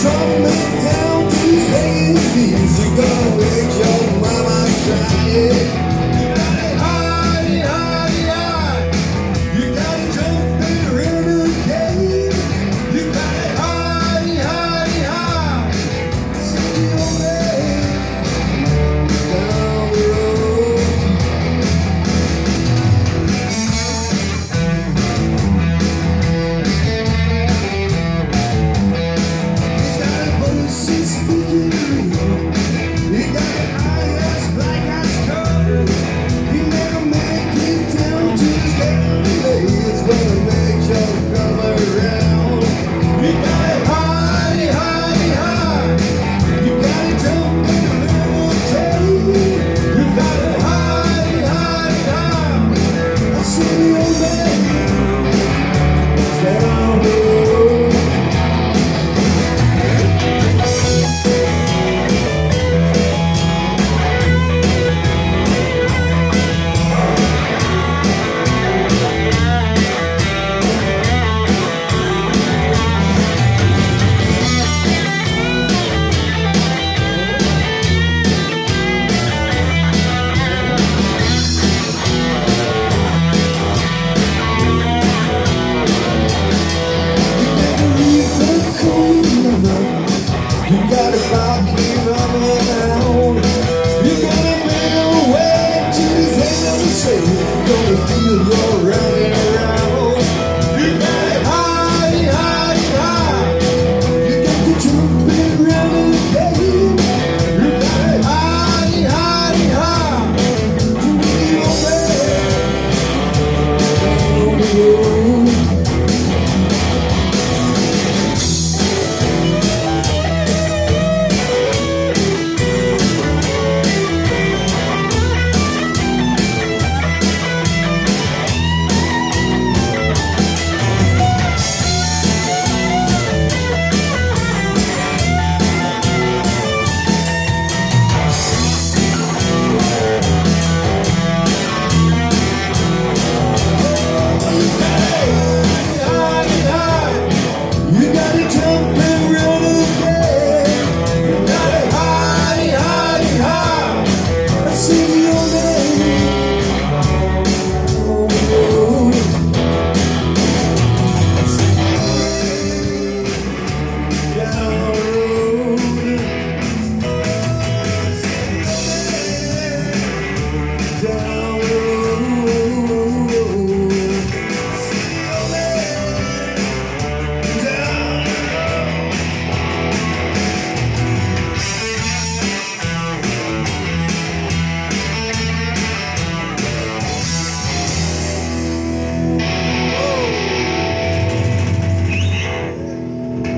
struck